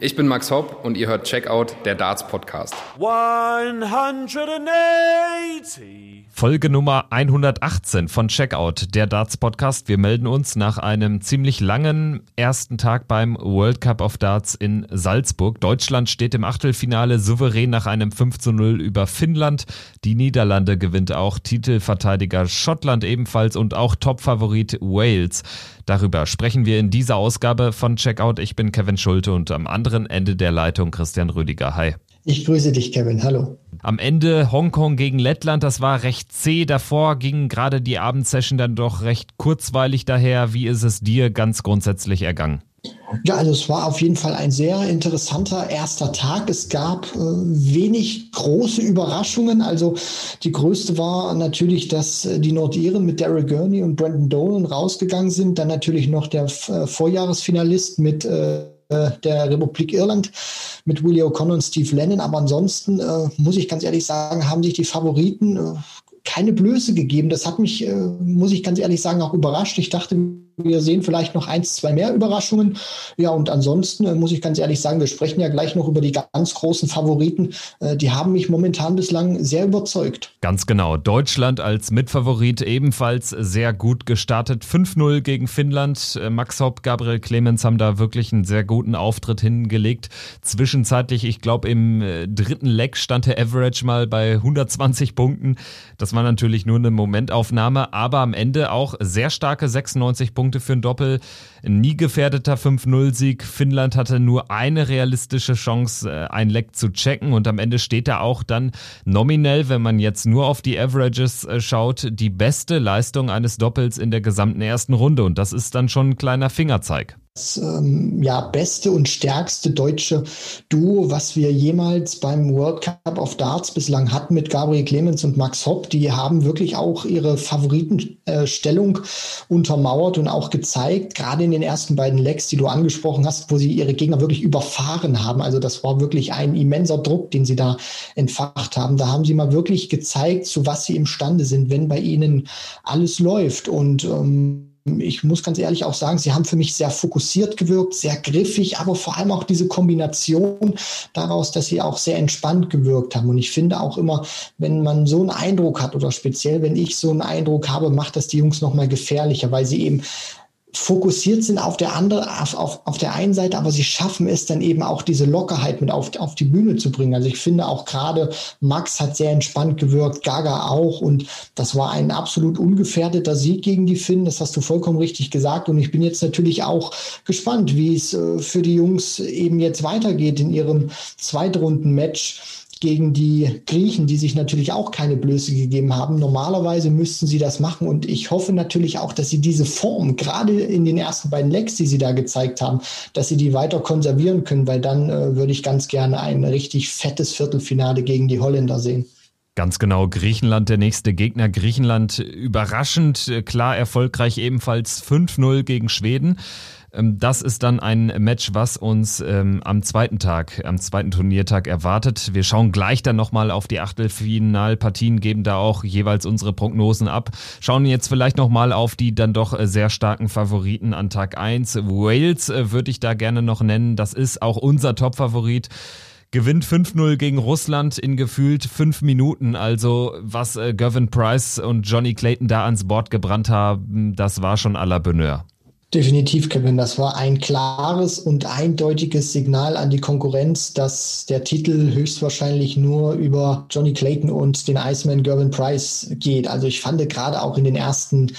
Ich bin Max Hopp und ihr hört Checkout, der Darts Podcast. 180. Folge Nummer 118 von Checkout, der Darts Podcast. Wir melden uns nach einem ziemlich langen ersten Tag beim World Cup of Darts in Salzburg. Deutschland steht im Achtelfinale souverän nach einem 5 zu 0 über Finnland. Die Niederlande gewinnt auch Titelverteidiger Schottland ebenfalls und auch Topfavorit Wales. Darüber sprechen wir in dieser Ausgabe von Checkout. Ich bin Kevin Schulte und am anderen Ende der Leitung Christian Rüdiger. Hi. Ich grüße dich, Kevin. Hallo. Am Ende Hongkong gegen Lettland, das war recht zäh. Davor ging gerade die Abendsession dann doch recht kurzweilig daher. Wie ist es dir ganz grundsätzlich ergangen? Ja, also es war auf jeden Fall ein sehr interessanter erster Tag. Es gab äh, wenig große Überraschungen. Also die größte war natürlich, dass äh, die Nordiren mit Daryl Gurney und Brandon Dolan rausgegangen sind. Dann natürlich noch der äh, Vorjahresfinalist mit äh, äh, der Republik Irland mit Willie O'Connor und Steve Lennon. Aber ansonsten äh, muss ich ganz ehrlich sagen, haben sich die Favoriten keine Blöße gegeben. Das hat mich, muss ich ganz ehrlich sagen, auch überrascht. Ich dachte, wir sehen vielleicht noch eins, zwei mehr Überraschungen. Ja, und ansonsten äh, muss ich ganz ehrlich sagen, wir sprechen ja gleich noch über die ganz großen Favoriten. Äh, die haben mich momentan bislang sehr überzeugt. Ganz genau. Deutschland als Mitfavorit ebenfalls sehr gut gestartet. 5-0 gegen Finnland. Äh, Max Hopp, Gabriel Clemens haben da wirklich einen sehr guten Auftritt hingelegt. Zwischenzeitlich, ich glaube, im dritten Leg stand der Average mal bei 120 Punkten. Das war natürlich nur eine Momentaufnahme, aber am Ende auch sehr starke 96 Punkte Punkte für ein Doppel. Nie gefährdeter 5-0-Sieg. Finnland hatte nur eine realistische Chance, äh, ein Leck zu checken. Und am Ende steht da auch dann nominell, wenn man jetzt nur auf die Averages äh, schaut, die beste Leistung eines Doppels in der gesamten ersten Runde. Und das ist dann schon ein kleiner Fingerzeig ähm, ja, beste und stärkste deutsche Duo, was wir jemals beim World Cup of Darts bislang hatten mit Gabriel Clemens und Max Hopp. Die haben wirklich auch ihre Favoritenstellung äh, untermauert und auch gezeigt, gerade in den ersten beiden Legs, die du angesprochen hast, wo sie ihre Gegner wirklich überfahren haben. Also das war wirklich ein immenser Druck, den sie da entfacht haben. Da haben sie mal wirklich gezeigt, zu was sie imstande sind, wenn bei ihnen alles läuft. Und ähm, ich muss ganz ehrlich auch sagen, sie haben für mich sehr fokussiert gewirkt, sehr griffig, aber vor allem auch diese Kombination daraus, dass sie auch sehr entspannt gewirkt haben. Und ich finde auch immer, wenn man so einen Eindruck hat oder speziell, wenn ich so einen Eindruck habe, macht das die Jungs nochmal gefährlicher, weil sie eben fokussiert sind auf der andere, auf, auf, auf der einen Seite, aber sie schaffen es dann eben auch diese Lockerheit mit auf, auf die Bühne zu bringen. Also ich finde auch gerade Max hat sehr entspannt gewirkt, Gaga auch und das war ein absolut ungefährdeter Sieg gegen die Finn. Das hast du vollkommen richtig gesagt und ich bin jetzt natürlich auch gespannt, wie es äh, für die Jungs eben jetzt weitergeht in ihrem Zweitrunden-Match gegen die Griechen, die sich natürlich auch keine Blöße gegeben haben. Normalerweise müssten sie das machen und ich hoffe natürlich auch, dass sie diese Form, gerade in den ersten beiden Lecks, die sie da gezeigt haben, dass sie die weiter konservieren können, weil dann äh, würde ich ganz gerne ein richtig fettes Viertelfinale gegen die Holländer sehen. Ganz genau, Griechenland der nächste Gegner. Griechenland überraschend, äh, klar erfolgreich ebenfalls 5-0 gegen Schweden. Ähm, das ist dann ein Match, was uns ähm, am zweiten Tag, am zweiten Turniertag erwartet. Wir schauen gleich dann nochmal auf die Achtelfinalpartien, geben da auch jeweils unsere Prognosen ab. Schauen jetzt vielleicht nochmal auf die dann doch äh, sehr starken Favoriten an Tag 1. Wales äh, würde ich da gerne noch nennen. Das ist auch unser Top-Favorit gewinnt 5-0 gegen Russland in gefühlt fünf Minuten. Also was äh, Gavin Price und Johnny Clayton da ans Bord gebrannt haben, das war schon à la Bonheur. Definitiv, Kevin. Das war ein klares und eindeutiges Signal an die Konkurrenz, dass der Titel höchstwahrscheinlich nur über Johnny Clayton und den Iceman Gervin Price geht. Also ich fand gerade auch in den ersten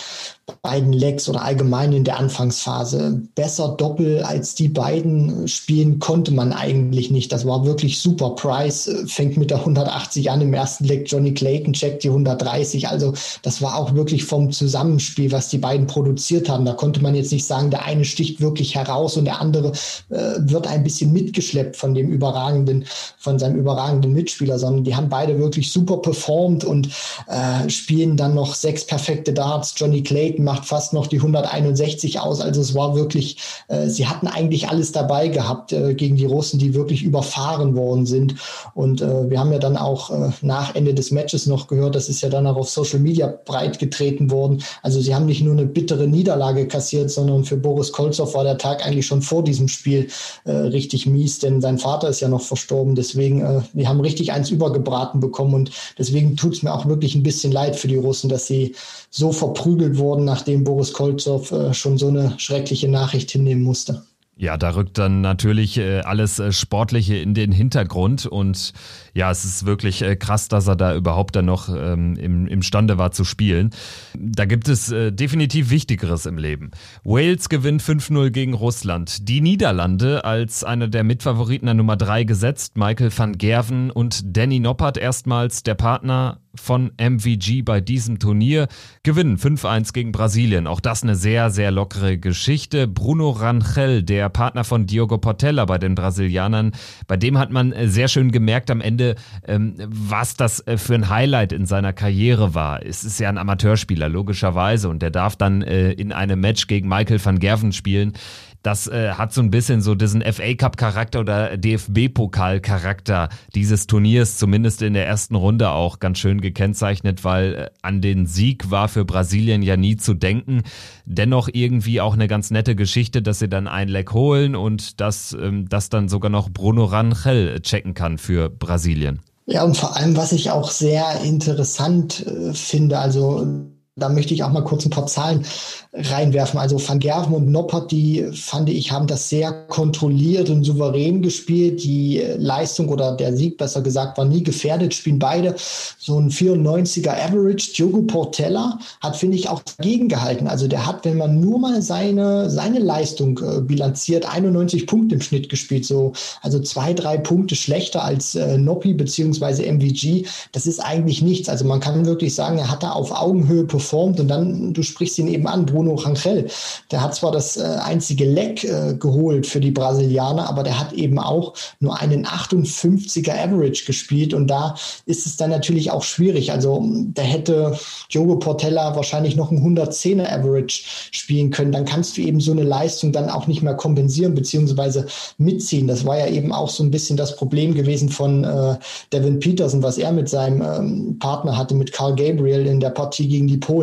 beiden Legs oder allgemein in der Anfangsphase. Besser Doppel als die beiden spielen konnte man eigentlich nicht. Das war wirklich super. Price äh, fängt mit der 180 an im ersten Leg. Johnny Clayton checkt die 130. Also das war auch wirklich vom Zusammenspiel, was die beiden produziert haben. Da konnte man jetzt nicht sagen, der eine sticht wirklich heraus und der andere äh, wird ein bisschen mitgeschleppt von dem überragenden, von seinem überragenden Mitspieler, sondern die haben beide wirklich super performt und äh, spielen dann noch sechs perfekte Darts. Johnny Clayton auftreten, macht fast noch die 161 aus. Also es war wirklich, äh, sie hatten eigentlich alles dabei gehabt äh, gegen die Russen, die wirklich überfahren worden sind. Und äh, wir haben ja dann auch äh, nach Ende des Matches noch gehört, das ist ja dann auch auf Social Media breit getreten worden. Also sie haben nicht nur eine bittere Niederlage kassiert, sondern für Boris Kolzow war der Tag eigentlich schon vor diesem Spiel äh, richtig mies, denn sein Vater ist ja noch verstorben. Deswegen, äh, wir haben richtig eins übergebraten bekommen und deswegen tut es mir auch wirklich ein bisschen leid für die Russen, dass sie so verprügelt wurden, nachdem Boris Kolzow äh, schon so eine schreckliche Nachricht hinnehmen musste. Ja, da rückt dann natürlich äh, alles äh, Sportliche in den Hintergrund und ja, es ist wirklich krass, dass er da überhaupt dann noch ähm, im, imstande war zu spielen. Da gibt es definitiv Wichtigeres im Leben. Wales gewinnt 5-0 gegen Russland. Die Niederlande als einer der Mitfavoriten an Nummer 3 gesetzt. Michael van Gerven und Danny Noppert erstmals der Partner von MVG bei diesem Turnier gewinnen 5-1 gegen Brasilien. Auch das eine sehr, sehr lockere Geschichte. Bruno Rangel, der Partner von Diogo Portella bei den Brasilianern, bei dem hat man äh, sehr schön gemerkt am Ende, ähm, was das äh, für ein Highlight in seiner Karriere war. Es ist ja ein Amateurspieler, logischerweise, und der darf dann äh, in einem Match gegen Michael van Gerven spielen das äh, hat so ein bisschen so diesen FA Cup Charakter oder DFB Pokal Charakter dieses Turniers, zumindest in der ersten Runde auch ganz schön gekennzeichnet, weil äh, an den Sieg war für Brasilien ja nie zu denken. Dennoch irgendwie auch eine ganz nette Geschichte, dass sie dann ein Leck holen und dass ähm, das dann sogar noch Bruno Rangel checken kann für Brasilien. Ja, und vor allem, was ich auch sehr interessant äh, finde, also da möchte ich auch mal kurz ein paar Zahlen reinwerfen. Also Van Gerven und Noppert, die fand ich, haben das sehr kontrolliert und souverän gespielt. Die Leistung oder der Sieg, besser gesagt, war nie gefährdet, spielen beide so ein 94er Average. Diogo Portella hat, finde ich, auch dagegen gehalten. Also der hat, wenn man nur mal seine, seine Leistung äh, bilanziert, 91 Punkte im Schnitt gespielt. So, also zwei, drei Punkte schlechter als äh, Noppi beziehungsweise MVG. Das ist eigentlich nichts. Also man kann wirklich sagen, er hat da auf Augenhöhe performt und dann, du sprichst ihn eben an, Bruno Bruno Rangel. Der hat zwar das äh, einzige Leck äh, geholt für die Brasilianer, aber der hat eben auch nur einen 58er Average gespielt und da ist es dann natürlich auch schwierig. Also da hätte Diogo Portella wahrscheinlich noch einen 110er Average spielen können. Dann kannst du eben so eine Leistung dann auch nicht mehr kompensieren bzw. mitziehen. Das war ja eben auch so ein bisschen das Problem gewesen von äh, Devin Peterson, was er mit seinem ähm, Partner hatte, mit Carl Gabriel in der Partie gegen die Polen.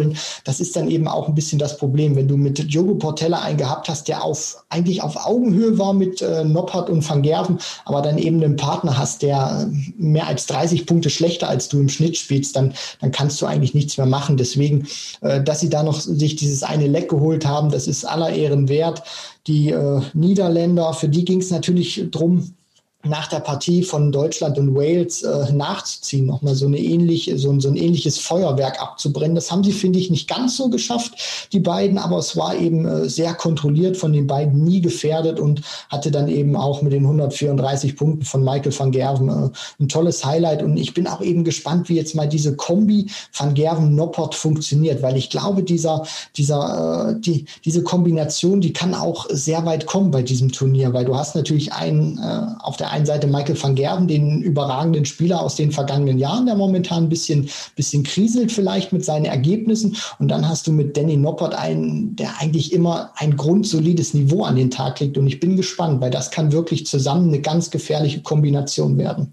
Das ist dann eben auch ein bisschen das Problem. Wenn du mit Diogo Portella einen gehabt hast, der auf, eigentlich auf Augenhöhe war mit äh, Noppert und Van Gerven, aber dann eben einen Partner hast, der mehr als 30 Punkte schlechter als du im Schnitt spielst, dann, dann kannst du eigentlich nichts mehr machen. Deswegen, äh, dass sie da noch sich dieses eine Leck geholt haben, das ist aller Ehren wert. Die äh, Niederländer, für die ging es natürlich drum, nach der Partie von Deutschland und Wales äh, nachzuziehen, nochmal so eine ähnliche, so, so ein ähnliches Feuerwerk abzubrennen. Das haben sie, finde ich, nicht ganz so geschafft, die beiden, aber es war eben äh, sehr kontrolliert von den beiden, nie gefährdet und hatte dann eben auch mit den 134 Punkten von Michael van Gerven äh, ein tolles Highlight. Und ich bin auch eben gespannt, wie jetzt mal diese Kombi van Gerven-Noppert funktioniert, weil ich glaube, dieser, dieser, äh, die, diese Kombination, die kann auch sehr weit kommen bei diesem Turnier, weil du hast natürlich einen äh, auf der einen Seite Michael van Gerven, den überragenden Spieler aus den vergangenen Jahren, der momentan ein bisschen, bisschen kriselt vielleicht mit seinen Ergebnissen. Und dann hast du mit Danny Noppert einen, der eigentlich immer ein grundsolides Niveau an den Tag legt. Und ich bin gespannt, weil das kann wirklich zusammen eine ganz gefährliche Kombination werden.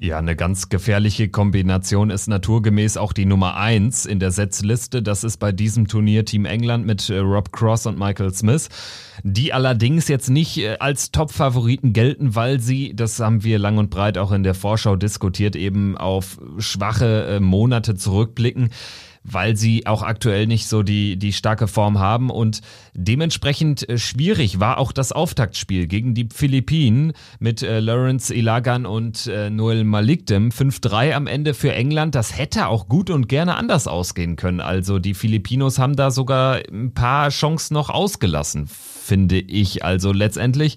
Ja, eine ganz gefährliche Kombination ist naturgemäß auch die Nummer eins in der Setzliste. Das ist bei diesem Turnier Team England mit äh, Rob Cross und Michael Smith, die allerdings jetzt nicht äh, als Top-Favoriten gelten, weil sie, das haben wir lang und breit auch in der Vorschau diskutiert, eben auf schwache äh, Monate zurückblicken weil sie auch aktuell nicht so die, die starke Form haben und dementsprechend äh, schwierig war auch das Auftaktspiel gegen die Philippinen mit äh, Lawrence Ilagan und äh, Noel Malikdem. 5-3 am Ende für England. Das hätte auch gut und gerne anders ausgehen können. Also die Filipinos haben da sogar ein paar Chancen noch ausgelassen finde ich. Also letztendlich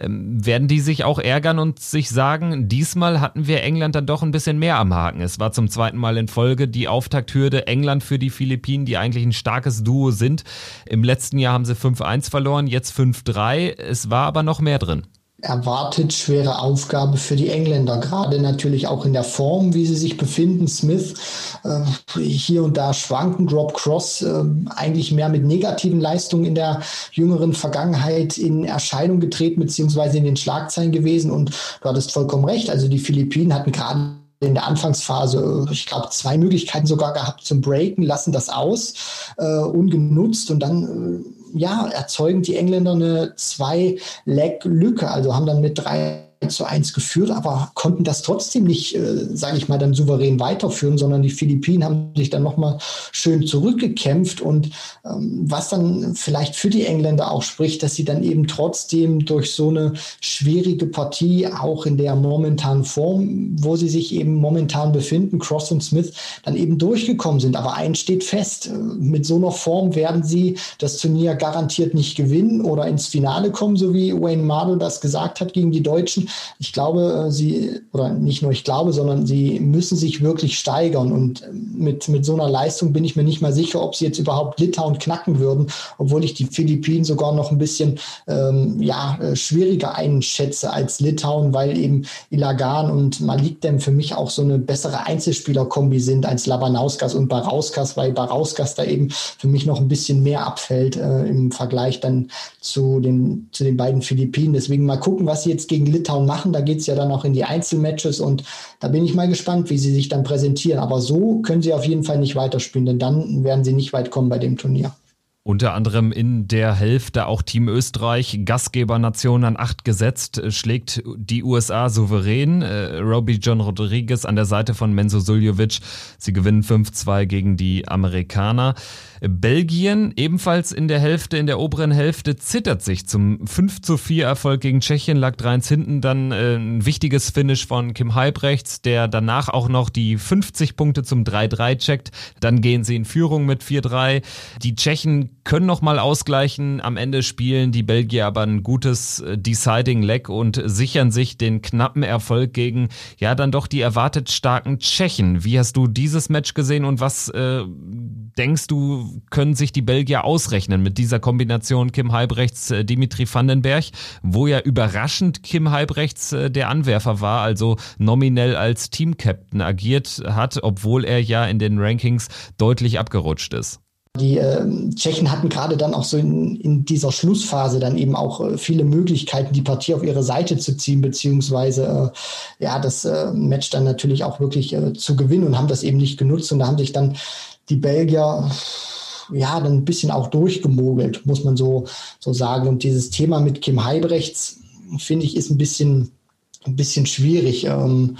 ähm, werden die sich auch ärgern und sich sagen, diesmal hatten wir England dann doch ein bisschen mehr am Haken. Es war zum zweiten Mal in Folge die Auftakthürde England für die Philippinen, die eigentlich ein starkes Duo sind. Im letzten Jahr haben sie 5-1 verloren, jetzt 5-3. Es war aber noch mehr drin. Erwartet schwere Aufgabe für die Engländer, gerade natürlich auch in der Form, wie sie sich befinden. Smith äh, hier und da schwanken, Drop Cross äh, eigentlich mehr mit negativen Leistungen in der jüngeren Vergangenheit in Erscheinung getreten, beziehungsweise in den Schlagzeilen gewesen. Und du hattest vollkommen recht. Also die Philippinen hatten gerade in der Anfangsphase, ich glaube, zwei Möglichkeiten sogar gehabt zum Breaken, lassen das aus, äh, ungenutzt und dann äh, ja, erzeugen die Engländer eine Zwei-Leg-Lücke, also haben dann mit drei zu eins geführt, aber konnten das trotzdem nicht, äh, sage ich mal, dann souverän weiterführen, sondern die Philippinen haben sich dann nochmal schön zurückgekämpft und ähm, was dann vielleicht für die Engländer auch spricht, dass sie dann eben trotzdem durch so eine schwierige Partie auch in der momentanen Form, wo sie sich eben momentan befinden, Cross und Smith, dann eben durchgekommen sind. Aber eins steht fest, äh, mit so einer Form werden sie das Turnier garantiert nicht gewinnen oder ins Finale kommen, so wie Wayne Mardell das gesagt hat gegen die Deutschen. Ich glaube, äh, sie, oder nicht nur ich glaube, sondern sie müssen sich wirklich steigern. Und ähm, mit, mit so einer Leistung bin ich mir nicht mal sicher, ob sie jetzt überhaupt Litauen knacken würden, obwohl ich die Philippinen sogar noch ein bisschen ähm, ja, äh, schwieriger einschätze als Litauen, weil eben Ilagan und Malik Dem für mich auch so eine bessere Einzelspielerkombi sind als Labanauskas und Barauskas, weil Barauskas da eben für mich noch ein bisschen mehr abfällt äh, im Vergleich dann zu den, zu den beiden Philippinen. Deswegen mal gucken, was sie jetzt gegen Litauen Countdown machen. Da geht es ja dann auch in die Einzelmatches und da bin ich mal gespannt, wie sie sich dann präsentieren. Aber so können sie auf jeden Fall nicht weiterspielen, denn dann werden sie nicht weit kommen bei dem Turnier. Unter anderem in der Hälfte auch Team Österreich, Gastgebernation an acht gesetzt, schlägt die USA souverän. Äh, Robbie John Rodriguez an der Seite von Menzo Suljovic. Sie gewinnen 5-2 gegen die Amerikaner. Belgien ebenfalls in der Hälfte, in der oberen Hälfte zittert sich zum 5 zu 4 Erfolg gegen Tschechien, lag 3-1 hinten, dann äh, ein wichtiges Finish von Kim Halbrechts, der danach auch noch die 50 Punkte zum 3-3 checkt, dann gehen sie in Führung mit 4-3. Die Tschechen können noch mal ausgleichen, am Ende spielen die Belgier aber ein gutes äh, Deciding Leg und sichern sich den knappen Erfolg gegen ja dann doch die erwartet starken Tschechen. Wie hast du dieses Match gesehen und was äh, denkst du, können sich die Belgier ausrechnen mit dieser Kombination Kim Halbrechts, äh, Dimitri Vandenberg, wo ja überraschend Kim Halbrechts äh, der Anwerfer war, also nominell als Teamcaptain agiert hat, obwohl er ja in den Rankings deutlich abgerutscht ist. Die äh, Tschechen hatten gerade dann auch so in, in dieser Schlussphase dann eben auch äh, viele Möglichkeiten, die Partie auf ihre Seite zu ziehen, beziehungsweise äh, ja, das äh, Match dann natürlich auch wirklich zu gewinnen und haben das eben nicht genutzt. Und da haben sich dann die Belgier ja dann ein bisschen auch durchgemogelt, muss man so, so sagen. Und dieses Thema mit Kim Heibrechts, finde ich, ist ein bisschen, ein bisschen schwierig. Ähm,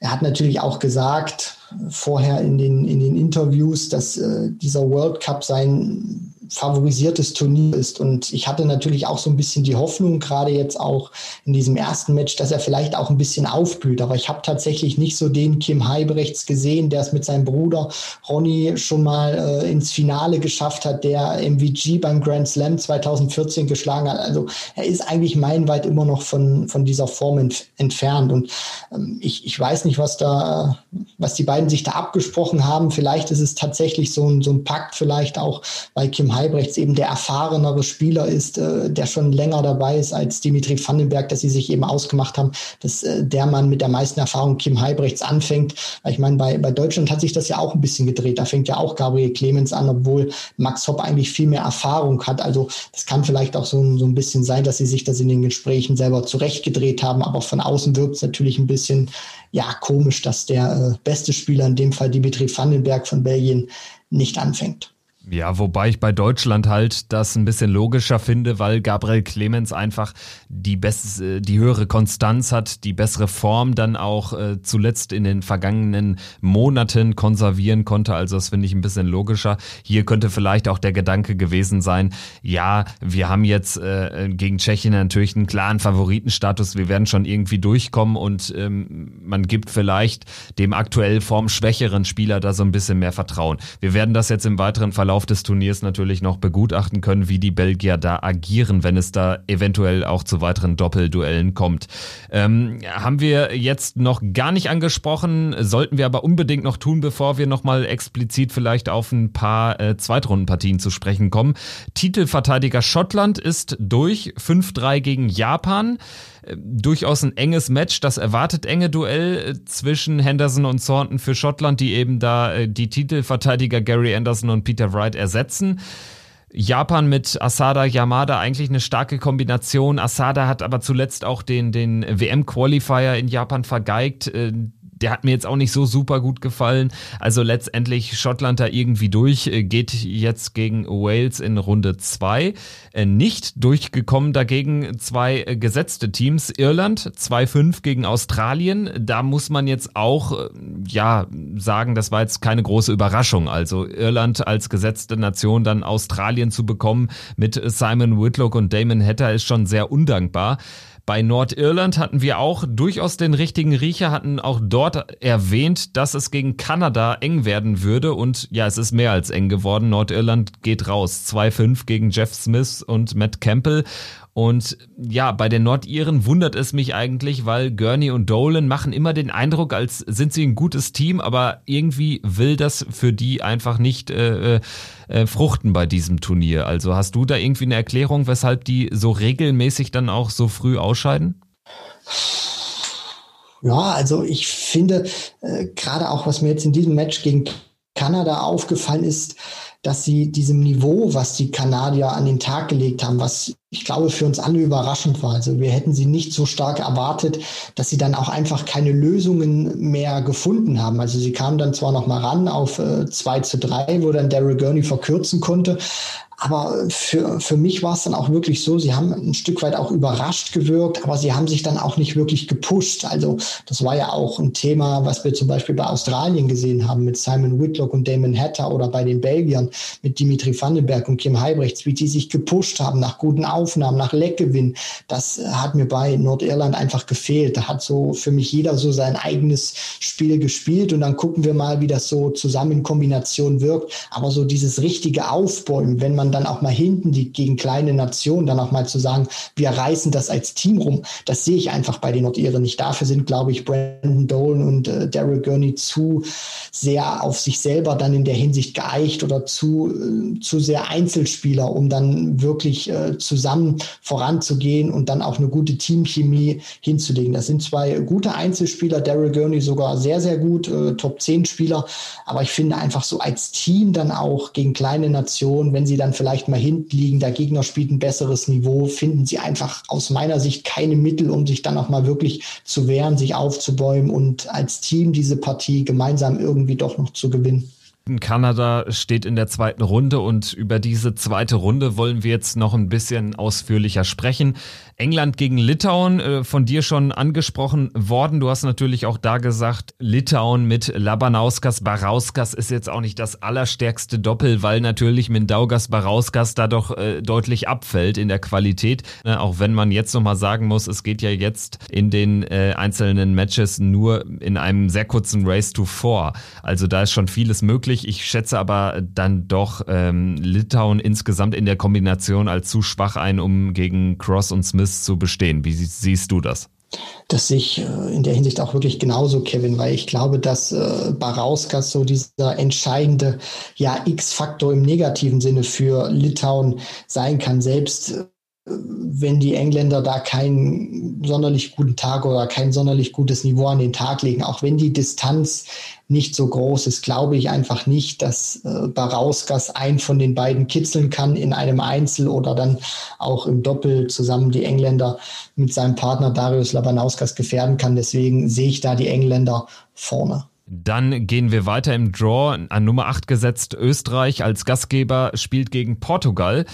er hat natürlich auch gesagt, vorher in den, in den Interviews, dass äh, dieser World Cup sein favorisiertes Turnier ist. Und ich hatte natürlich auch so ein bisschen die Hoffnung, gerade jetzt auch in diesem ersten Match, dass er vielleicht auch ein bisschen aufblüht. Aber ich habe tatsächlich nicht so den Kim Heibrechts gesehen, der es mit seinem Bruder Ronny schon mal äh, ins Finale geschafft hat, der MVG beim Grand Slam 2014 geschlagen hat. Also er ist eigentlich meilenweit immer noch von, von dieser Form ent entfernt. Und ähm, ich, ich weiß nicht, was da, was die beiden sich da abgesprochen haben. Vielleicht ist es tatsächlich so ein, so ein Pakt, vielleicht auch, weil Kim Halbrechts eben der erfahrenere Spieler ist, äh, der schon länger dabei ist als Dimitri Vandenberg, dass sie sich eben ausgemacht haben, dass äh, der Mann mit der meisten Erfahrung Kim Halbrechts anfängt. Ich meine, bei, bei Deutschland hat sich das ja auch ein bisschen gedreht. Da fängt ja auch Gabriel Clemens an, obwohl Max Hopp eigentlich viel mehr Erfahrung hat. Also das kann vielleicht auch so, so ein bisschen sein, dass sie sich das in den Gesprächen selber zurechtgedreht haben. Aber von außen wirkt es natürlich ein bisschen ja komisch, dass der äh, beste Spieler, in dem Fall Dimitri Vandenberg von Belgien, nicht anfängt. Ja, wobei ich bei Deutschland halt das ein bisschen logischer finde, weil Gabriel Clemens einfach die beste, die höhere Konstanz hat, die bessere Form dann auch äh, zuletzt in den vergangenen Monaten konservieren konnte. Also das finde ich ein bisschen logischer. Hier könnte vielleicht auch der Gedanke gewesen sein, ja, wir haben jetzt äh, gegen Tschechien natürlich einen klaren Favoritenstatus. Wir werden schon irgendwie durchkommen und ähm, man gibt vielleicht dem aktuell formschwächeren Spieler da so ein bisschen mehr Vertrauen. Wir werden das jetzt im weiteren Verlauf Verlauf des Turniers natürlich noch begutachten können, wie die Belgier da agieren, wenn es da eventuell auch zu weiteren Doppelduellen kommt. Ähm, haben wir jetzt noch gar nicht angesprochen, sollten wir aber unbedingt noch tun, bevor wir nochmal explizit vielleicht auf ein paar äh, Zweitrundenpartien zu sprechen kommen. Titelverteidiger Schottland ist durch 5-3 gegen Japan. Äh, durchaus ein enges Match, das erwartet enge Duell äh, zwischen Henderson und Thornton für Schottland, die eben da äh, die Titelverteidiger Gary Anderson und Peter Wright ersetzen. Japan mit Asada Yamada eigentlich eine starke Kombination. Asada hat aber zuletzt auch den, den WM-Qualifier in Japan vergeigt der hat mir jetzt auch nicht so super gut gefallen. Also letztendlich Schottland da irgendwie durch, äh, geht jetzt gegen Wales in Runde zwei äh, Nicht durchgekommen dagegen zwei äh, gesetzte Teams. Irland 2-5 gegen Australien. Da muss man jetzt auch, ja, sagen, das war jetzt keine große Überraschung. Also Irland als gesetzte Nation dann Australien zu bekommen mit Simon Whitlock und Damon Hatter ist schon sehr undankbar. Bei Nordirland hatten wir auch durchaus den richtigen Riecher, hatten auch dort erwähnt, dass es gegen Kanada eng werden würde und ja, es ist mehr als eng geworden. Nordirland geht raus. 2-5 gegen Jeff Smith und Matt Campbell und ja, bei den Nordiren wundert es mich eigentlich, weil Gurney und Dolan machen immer den Eindruck, als sind sie ein gutes Team, aber irgendwie will das für die einfach nicht äh, äh, fruchten bei diesem Turnier. Also hast du da irgendwie eine Erklärung, weshalb die so regelmäßig dann auch so früh ausscheiden? Ja, also ich finde, äh, gerade auch was mir jetzt in diesem Match gegen Kanada aufgefallen ist, dass sie diesem Niveau, was die Kanadier an den Tag gelegt haben, was ich glaube für uns alle überraschend war. Also wir hätten sie nicht so stark erwartet, dass sie dann auch einfach keine Lösungen mehr gefunden haben. Also sie kamen dann zwar noch mal ran auf äh, 2 zu 3, wo dann Daryl Gurney verkürzen konnte, aber für, für mich war es dann auch wirklich so, sie haben ein Stück weit auch überrascht gewirkt, aber sie haben sich dann auch nicht wirklich gepusht. Also das war ja auch ein Thema, was wir zum Beispiel bei Australien gesehen haben mit Simon Whitlock und Damon Hatter oder bei den Belgiern mit Dimitri Vandenberg und Kim Heibrechts, wie die sich gepusht haben nach guten Aufnahmen, nach Leckgewinn. Das hat mir bei Nordirland einfach gefehlt. Da hat so für mich jeder so sein eigenes Spiel gespielt und dann gucken wir mal, wie das so zusammen in Kombination wirkt. Aber so dieses richtige Aufbäumen, wenn man man dann auch mal hinten die gegen kleine Nationen dann auch mal zu sagen, wir reißen das als Team rum, das sehe ich einfach bei den Nordiren nicht. Dafür sind, glaube ich, Brandon Dolan und äh, Daryl Gurney zu sehr auf sich selber dann in der Hinsicht geeicht oder zu, äh, zu sehr Einzelspieler, um dann wirklich äh, zusammen voranzugehen und dann auch eine gute Teamchemie hinzulegen. Das sind zwei gute Einzelspieler, Daryl Gurney sogar sehr, sehr gut, äh, Top 10 Spieler, aber ich finde einfach so als Team dann auch gegen kleine Nationen, wenn sie dann vielleicht mal hinten liegen, der Gegner spielt ein besseres Niveau, finden sie einfach aus meiner Sicht keine Mittel, um sich dann auch mal wirklich zu wehren, sich aufzubäumen und als Team diese Partie gemeinsam irgendwie doch noch zu gewinnen. Kanada steht in der zweiten Runde und über diese zweite Runde wollen wir jetzt noch ein bisschen ausführlicher sprechen. England gegen Litauen, äh, von dir schon angesprochen worden. Du hast natürlich auch da gesagt, Litauen mit Labanauskas, Barauskas ist jetzt auch nicht das allerstärkste Doppel, weil natürlich Mindaugas, Barauskas da doch äh, deutlich abfällt in der Qualität. Äh, auch wenn man jetzt nochmal sagen muss, es geht ja jetzt in den einzelnen Matches nur in einem sehr kurzen Race to Four. Also da ist schon vieles möglich. Ich schätze aber dann doch ähm, Litauen insgesamt in der Kombination als zu schwach ein, um gegen Cross und Smith zu bestehen. Wie siehst du das? Das sehe ich äh, in der Hinsicht auch wirklich genauso, Kevin, weil ich glaube, dass äh, Barauskas so dieser entscheidende ja, X-Faktor im negativen Sinne für Litauen sein kann. Selbst äh, wenn die Engländer da keinen sonderlich guten Tag oder kein sonderlich gutes Niveau an den Tag legen, auch wenn die Distanz nicht so groß ist, glaube ich einfach nicht, dass äh, Barauskas einen von den beiden kitzeln kann in einem Einzel oder dann auch im Doppel zusammen die Engländer mit seinem Partner Darius Labanauskas gefährden kann. Deswegen sehe ich da die Engländer vorne. Dann gehen wir weiter im Draw. An Nummer 8 gesetzt Österreich als Gastgeber spielt gegen Portugal.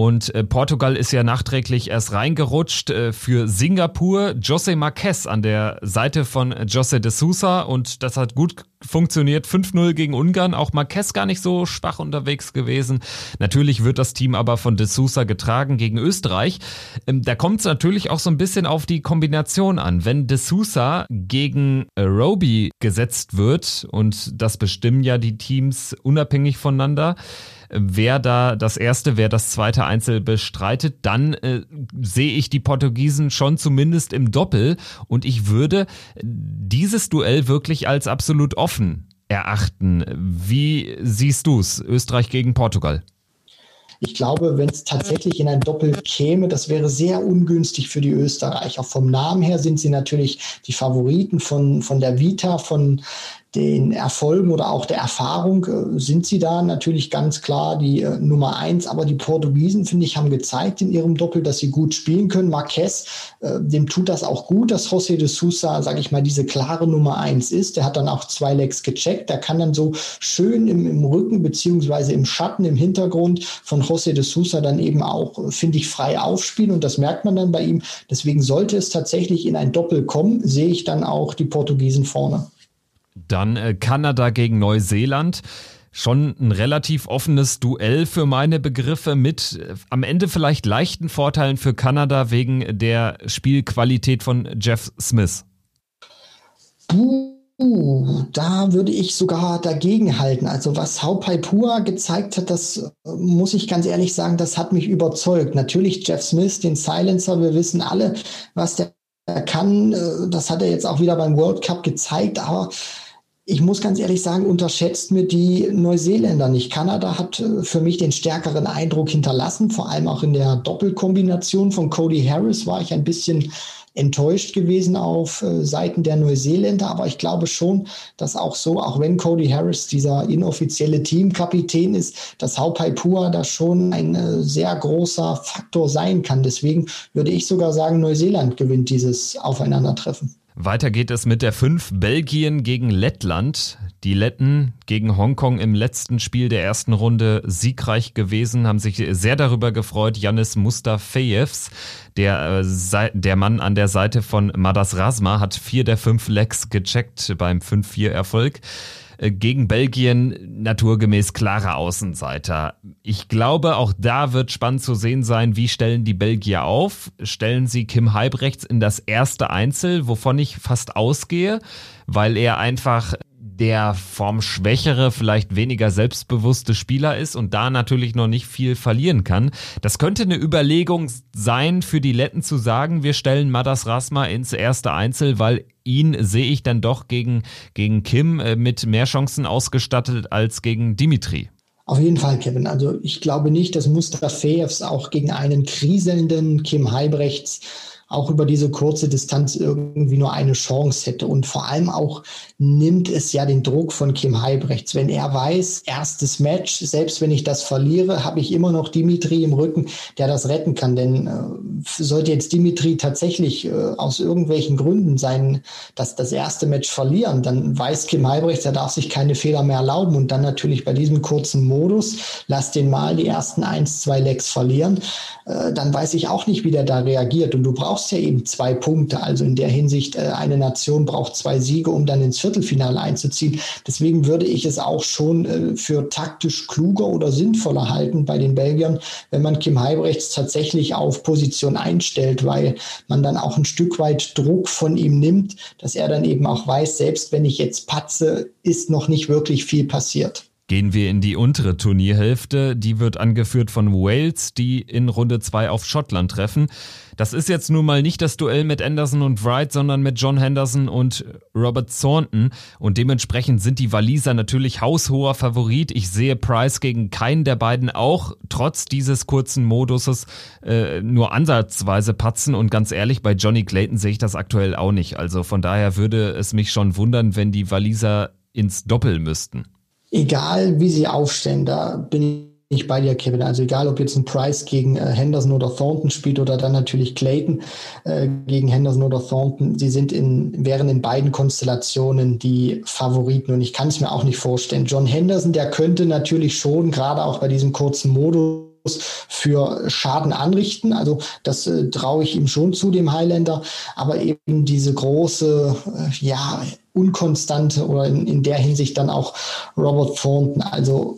Und äh, Portugal ist ja nachträglich erst reingerutscht äh, für Singapur. José Marquez an der Seite von José de Sousa. Und das hat gut funktioniert. 5-0 gegen Ungarn. Auch Marquez gar nicht so schwach unterwegs gewesen. Natürlich wird das Team aber von de Sousa getragen gegen Österreich. Ähm, da kommt es natürlich auch so ein bisschen auf die Kombination an. Wenn de Sousa gegen äh, Roby gesetzt wird, wird und das bestimmen ja die Teams unabhängig voneinander. Wer da das erste, wer das zweite Einzel bestreitet, dann äh, sehe ich die Portugiesen schon zumindest im Doppel und ich würde dieses Duell wirklich als absolut offen erachten. Wie siehst du es? Österreich gegen Portugal? ich glaube, wenn es tatsächlich in ein Doppel käme, das wäre sehr ungünstig für die Österreicher. Vom Namen her sind sie natürlich die Favoriten von, von der Vita, von den Erfolgen oder auch der Erfahrung äh, sind sie da natürlich ganz klar die äh, Nummer eins. Aber die Portugiesen, finde ich, haben gezeigt in ihrem Doppel, dass sie gut spielen können. Marquez, äh, dem tut das auch gut, dass José de Sousa, sage ich mal, diese klare Nummer eins ist. Der hat dann auch zwei Legs gecheckt. Der kann dann so schön im, im Rücken beziehungsweise im Schatten, im Hintergrund von José de Sousa dann eben auch, finde ich, frei aufspielen. Und das merkt man dann bei ihm. Deswegen sollte es tatsächlich in ein Doppel kommen, sehe ich dann auch die Portugiesen vorne. Dann äh, Kanada gegen Neuseeland. Schon ein relativ offenes Duell für meine Begriffe mit äh, am Ende vielleicht leichten Vorteilen für Kanada wegen der Spielqualität von Jeff Smith. Uh, da würde ich sogar dagegen halten. Also was Haupaipua gezeigt hat, das äh, muss ich ganz ehrlich sagen, das hat mich überzeugt. Natürlich Jeff Smith, den Silencer, wir wissen alle, was der kann. Das hat er jetzt auch wieder beim World Cup gezeigt, aber ich muss ganz ehrlich sagen, unterschätzt mir die Neuseeländer nicht. Kanada hat äh, für mich den stärkeren Eindruck hinterlassen, vor allem auch in der Doppelkombination von Cody Harris war ich ein bisschen enttäuscht gewesen auf äh, Seiten der Neuseeländer, aber ich glaube schon, dass auch so, auch wenn Cody Harris dieser inoffizielle Teamkapitän ist, dass Haupaipua da schon ein äh, sehr großer Faktor sein kann. Deswegen würde ich sogar sagen, Neuseeland gewinnt dieses Aufeinandertreffen. Weiter geht es mit der 5 Belgien gegen Lettland. Die Letten gegen Hongkong im letzten Spiel der ersten Runde siegreich gewesen, haben sich sehr darüber gefreut. Janis Mustafejevs, der, äh, der Mann an der Seite von Madas Rasma, hat vier der fünf Legs gecheckt beim 5-4-Erfolg. Äh, gegen Belgien naturgemäß klarer Außenseiter. Ich glaube, auch da wird spannend zu sehen sein, wie stellen die Belgier auf? Stellen sie Kim Halbrechts in das erste Einzel, wovon ich fast ausgehe, weil er einfach der formschwächere, vielleicht weniger selbstbewusste Spieler ist und da natürlich noch nicht viel verlieren kann. Das könnte eine Überlegung sein, für die Letten zu sagen, wir stellen Madas Rasma ins erste Einzel, weil ihn sehe ich dann doch gegen, gegen Kim äh, mit mehr Chancen ausgestattet als gegen Dimitri. Auf jeden Fall, Kevin. Also ich glaube nicht, dass Mustafa auch gegen einen kriselnden Kim Halbrechts auch über diese kurze Distanz irgendwie nur eine Chance hätte. Und vor allem auch nimmt es ja den Druck von Kim Heibrechts. Wenn er weiß, erstes Match, selbst wenn ich das verliere, habe ich immer noch Dimitri im Rücken, der das retten kann. Denn äh, sollte jetzt Dimitri tatsächlich äh, aus irgendwelchen Gründen sein, dass das erste Match verlieren, dann weiß Kim Heibrechts, er darf sich keine Fehler mehr erlauben. Und dann natürlich bei diesem kurzen Modus, lass den mal die ersten eins, zwei Lecks verlieren, äh, dann weiß ich auch nicht, wie der da reagiert. Und du brauchst brauchst ja eben zwei Punkte. Also in der Hinsicht, äh, eine Nation braucht zwei Siege, um dann ins Viertelfinale einzuziehen. Deswegen würde ich es auch schon äh, für taktisch kluger oder sinnvoller halten bei den Belgiern, wenn man Kim Heibrechts tatsächlich auf Position einstellt, weil man dann auch ein Stück weit Druck von ihm nimmt, dass er dann eben auch weiß, selbst wenn ich jetzt patze, ist noch nicht wirklich viel passiert. Gehen wir in die untere Turnierhälfte. Die wird angeführt von Wales, die in Runde 2 auf Schottland treffen. Das ist jetzt nun mal nicht das Duell mit Anderson und Wright, sondern mit John Henderson und Robert Thornton. Und dementsprechend sind die Waliser natürlich haushoher Favorit. Ich sehe Price gegen keinen der beiden auch, trotz dieses kurzen Moduses, äh, nur ansatzweise patzen. Und ganz ehrlich, bei Johnny Clayton sehe ich das aktuell auch nicht. Also von daher würde es mich schon wundern, wenn die Waliser ins Doppel müssten egal wie sie aufstellen, da bin ich bei dir, Kevin. Also egal, ob jetzt ein Price gegen äh, Henderson oder Thornton spielt oder dann natürlich Clayton äh, gegen Henderson oder Thornton, sie sind in, wären in beiden Konstellationen die Favoriten und ich kann es mir auch nicht vorstellen. John Henderson, der könnte natürlich schon, gerade auch bei diesem kurzen Modus, für Schaden anrichten. Also das äh, traue ich ihm schon zu, dem Highlander. Aber eben diese große, äh, ja, unkonstante oder in, in der Hinsicht dann auch Robert Thornton. Also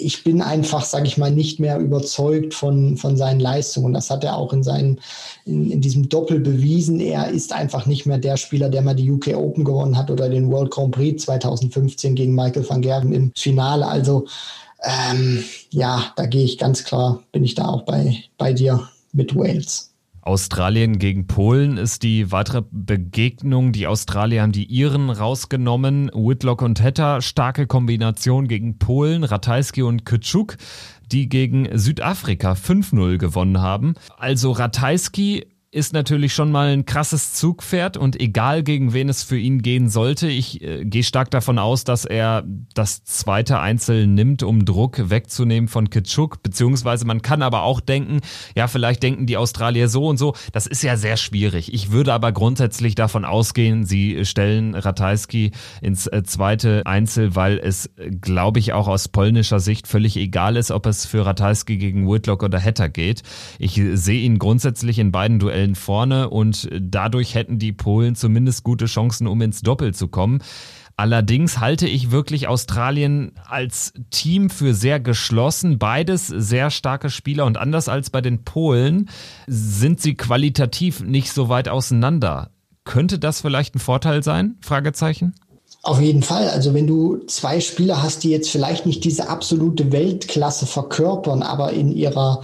ich bin einfach, sage ich mal, nicht mehr überzeugt von, von seinen Leistungen. Das hat er auch in, seinen, in, in diesem Doppel bewiesen. Er ist einfach nicht mehr der Spieler, der mal die UK Open gewonnen hat oder den World Grand Prix 2015 gegen Michael van Gerven im Finale. Also ähm, ja, da gehe ich ganz klar, bin ich da auch bei, bei dir mit Wales. Australien gegen Polen ist die weitere Begegnung. Die Australier haben die Iren rausgenommen. Whitlock und Hetta, starke Kombination gegen Polen. Ratajski und Kütschuk, die gegen Südafrika 5-0 gewonnen haben. Also Ratajski ist natürlich schon mal ein krasses Zugpferd und egal gegen wen es für ihn gehen sollte, ich äh, gehe stark davon aus, dass er das zweite Einzel nimmt, um Druck wegzunehmen von Kitschuk, beziehungsweise man kann aber auch denken, ja, vielleicht denken die Australier so und so, das ist ja sehr schwierig. Ich würde aber grundsätzlich davon ausgehen, sie stellen Ratajski ins äh, zweite Einzel, weil es, glaube ich, auch aus polnischer Sicht völlig egal ist, ob es für Ratajski gegen Whitlock oder Hatter geht. Ich sehe ihn grundsätzlich in beiden Duellen Tabellen vorne und dadurch hätten die Polen zumindest gute Chancen, um ins Doppel zu kommen. Allerdings halte ich wirklich Australien als Team für sehr geschlossen. Beides sehr starke Spieler und anders als bei den Polen sind sie qualitativ nicht so weit auseinander. Könnte das vielleicht ein Vorteil sein? Fragezeichen. Auf jeden Fall. Also wenn du zwei Spieler hast, die jetzt vielleicht nicht diese absolute Weltklasse verkörpern, aber in ihrer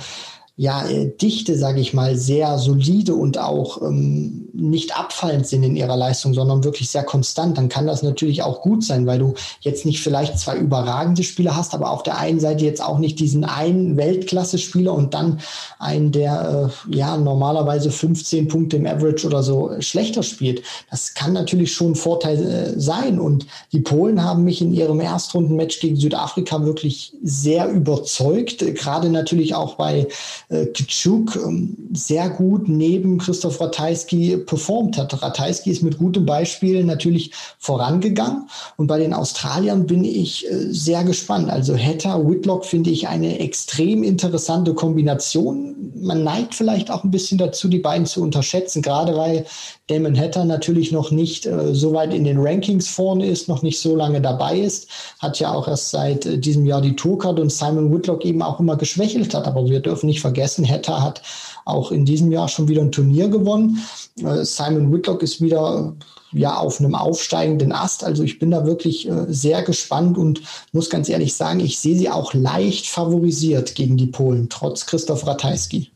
ja, äh, Dichte, sage ich mal, sehr solide und auch ähm, nicht abfallend sind in ihrer Leistung, sondern wirklich sehr konstant, dann kann das natürlich auch gut sein, weil du jetzt nicht vielleicht zwei überragende Spieler hast, aber auf der einen Seite jetzt auch nicht diesen einen Weltklasse-Spieler und dann einen, der äh, ja normalerweise 15 Punkte im Average oder so schlechter spielt. Das kann natürlich schon ein Vorteil äh, sein. Und die Polen haben mich in ihrem Erstrundenmatch gegen Südafrika wirklich sehr überzeugt, gerade natürlich auch bei äh, Kitschuk ähm, sehr gut neben Christoph Ratajski performt hat. Ratajski ist mit gutem Beispiel natürlich vorangegangen und bei den Australiern bin ich äh, sehr gespannt. Also Hatter, Whitlock finde ich eine extrem interessante Kombination. Man neigt vielleicht auch ein bisschen dazu, die beiden zu unterschätzen, gerade weil Damon Hatter natürlich noch nicht äh, so weit in den Rankings vorne ist, noch nicht so lange dabei ist, hat ja auch erst seit äh, diesem Jahr die Tourcard und Simon Whitlock eben auch immer geschwächelt hat. Aber wir dürfen nicht vergessen, Hatter hat auch in diesem Jahr schon wieder ein Turnier gewonnen. Äh, Simon Whitlock ist wieder ja auf einem aufsteigenden Ast. Also ich bin da wirklich äh, sehr gespannt und muss ganz ehrlich sagen, ich sehe sie auch leicht favorisiert gegen die Polen, trotz Christoph Ratajski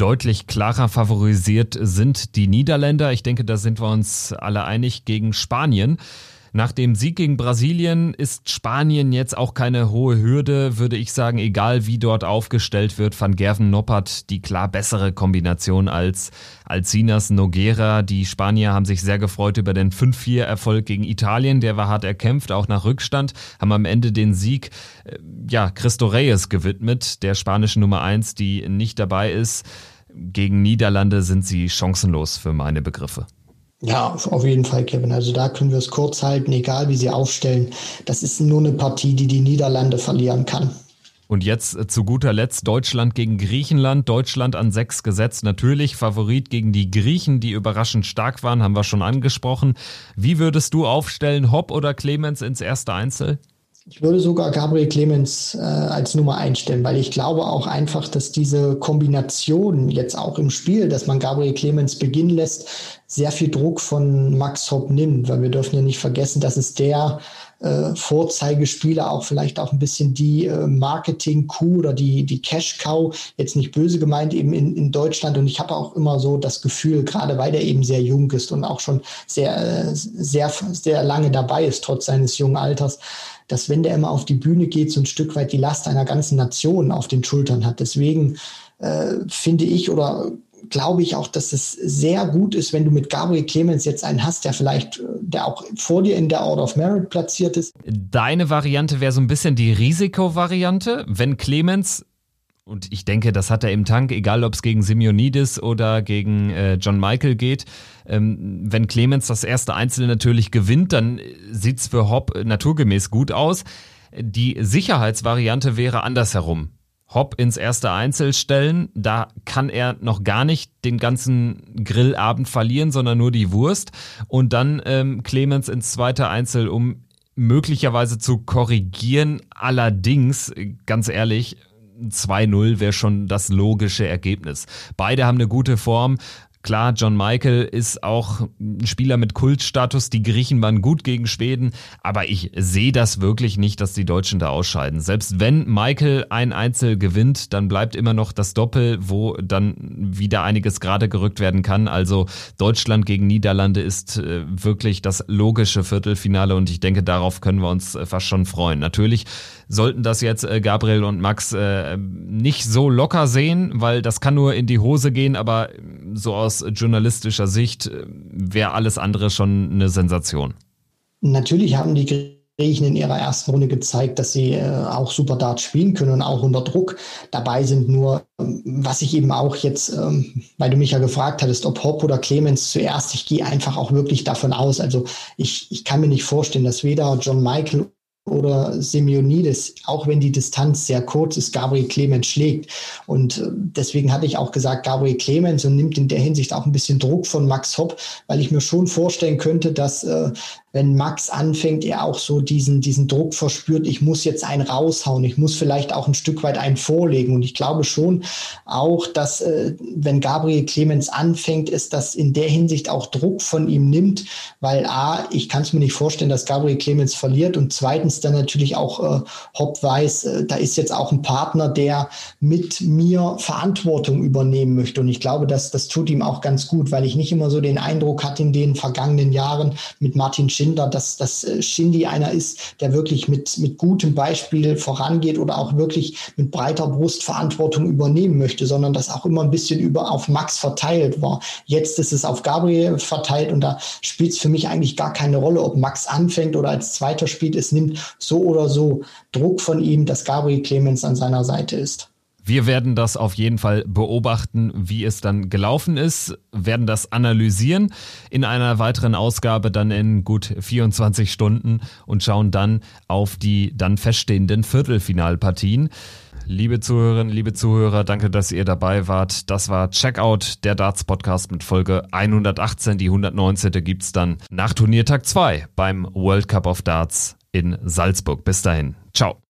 deutlich klarer favorisiert sind die Niederländer. Ich denke, da sind wir uns alle einig gegen Spanien. Nach dem Sieg gegen Brasilien ist Spanien jetzt auch keine hohe Hürde, würde ich sagen, egal wie dort aufgestellt wird. Van Gerven Noppert die klar bessere Kombination als Alcinas Noguera. Die Spanier haben sich sehr gefreut über den 5-4-Erfolg gegen Italien. Der war hart erkämpft, auch nach Rückstand, haben am Ende den Sieg, äh, ja, Cristo Reyes gewidmet, der spanischen Nummer 1, die nicht dabei ist. Gegen Niederlande sind sie chancenlos für meine Begriffe. Ja, auf jeden Fall, Kevin. Also da können wir es kurz halten, egal wie sie aufstellen. Das ist nur eine Partie, die die Niederlande verlieren kann. Und jetzt äh, zu guter Letzt Deutschland gegen Griechenland. Deutschland an sechs gesetzt. Natürlich Favorit gegen die Griechen, die überraschend stark waren, haben wir schon angesprochen. Wie würdest du aufstellen, Hopp oder Clemens ins erste Einzel? Ich würde sogar Gabriel Clemens äh, als Nummer einstellen, weil ich glaube auch einfach, dass diese Kombination jetzt auch im Spiel, dass man Gabriel Clemens beginnen lässt, sehr viel Druck von Max Hopp nimmt, weil wir dürfen ja nicht vergessen, dass es der äh, Vorzeigespieler auch vielleicht auch ein bisschen die äh, Marketing-Kuh oder die, die Cash-Cow, jetzt nicht böse gemeint, eben in, in Deutschland. Und ich habe auch immer so das Gefühl, gerade weil der eben sehr jung ist und auch schon sehr, äh, sehr, sehr lange dabei ist, trotz seines jungen Alters, dass wenn der immer auf die Bühne geht, so ein Stück weit die Last einer ganzen Nation auf den Schultern hat. Deswegen äh, finde ich oder glaube ich auch, dass es sehr gut ist, wenn du mit Gabriel Clemens jetzt einen hast, der vielleicht, äh, der auch vor dir in der Order of Merit platziert ist. Deine Variante wäre so ein bisschen die Risikovariante, wenn Clemens und ich denke, das hat er im Tank, egal ob es gegen Simeonidis oder gegen äh, John Michael geht. Ähm, wenn Clemens das erste Einzel natürlich gewinnt, dann sieht's für Hopp naturgemäß gut aus. Die Sicherheitsvariante wäre andersherum. Hopp ins erste Einzel stellen, da kann er noch gar nicht den ganzen Grillabend verlieren, sondern nur die Wurst. Und dann ähm, Clemens ins zweite Einzel, um möglicherweise zu korrigieren. Allerdings, ganz ehrlich, 2-0 wäre schon das logische Ergebnis. Beide haben eine gute Form. Klar, John Michael ist auch ein Spieler mit Kultstatus. Die Griechen waren gut gegen Schweden, aber ich sehe das wirklich nicht, dass die Deutschen da ausscheiden. Selbst wenn Michael ein Einzel gewinnt, dann bleibt immer noch das Doppel, wo dann wieder einiges gerade gerückt werden kann. Also Deutschland gegen Niederlande ist äh, wirklich das logische Viertelfinale und ich denke, darauf können wir uns äh, fast schon freuen. Natürlich sollten das jetzt äh, Gabriel und Max nicht so locker sehen, weil das kann nur in die Hose gehen, aber so aus journalistischer Sicht äh, wäre alles andere schon eine Sensation. Natürlich haben die Griechen in ihrer ersten Runde gezeigt, dass sie äh, auch super Dart spielen können und auch unter Druck dabei sind. Nur, ähm, was ich eben auch jetzt, ähm, weil du mich ja gefragt hattest, ob Hopp oder Clemens zuerst, ich gehe einfach auch wirklich davon aus. Also ich, ich kann mir nicht vorstellen, dass weder John Michael oder Simeonides, auch wenn die Distanz sehr kurz ist, Gabriel Clemens schlägt. Und äh, deswegen hatte ich auch gesagt, Gabriel Clemens und nimmt in der Hinsicht auch ein bisschen Druck von Max Hopp, weil ich mir schon vorstellen könnte, dass äh, wenn Max anfängt, er auch so diesen, diesen Druck verspürt, ich muss jetzt einen raushauen, ich muss vielleicht auch ein Stück weit einen vorlegen. Und ich glaube schon auch, dass äh, wenn Gabriel Clemens anfängt, ist das in der Hinsicht auch Druck von ihm nimmt, weil A, ich kann es mir nicht vorstellen, dass Gabriel Clemens verliert und zweitens dann natürlich auch äh, Hopp weiß, äh, da ist jetzt auch ein Partner, der mit mir Verantwortung übernehmen möchte. Und ich glaube, dass das tut ihm auch ganz gut, weil ich nicht immer so den Eindruck hatte in den vergangenen Jahren mit Martin Schinder, dass, dass äh, Shindy einer ist, der wirklich mit, mit gutem Beispiel vorangeht oder auch wirklich mit breiter Brust Verantwortung übernehmen möchte, sondern das auch immer ein bisschen über auf Max verteilt war. Jetzt ist es auf Gabriel verteilt und da spielt es für mich eigentlich gar keine Rolle, ob Max anfängt oder als zweiter spielt. Es nimmt so oder so Druck von ihm, dass Gabriel Clemens an seiner Seite ist. Wir werden das auf jeden Fall beobachten, wie es dann gelaufen ist, werden das analysieren in einer weiteren Ausgabe dann in gut 24 Stunden und schauen dann auf die dann feststehenden Viertelfinalpartien. Liebe Zuhörerinnen, liebe Zuhörer, danke, dass ihr dabei wart. Das war Checkout, der Darts Podcast mit Folge 118. Die 119. gibt's dann nach Turniertag 2 beim World Cup of Darts in Salzburg. Bis dahin. Ciao.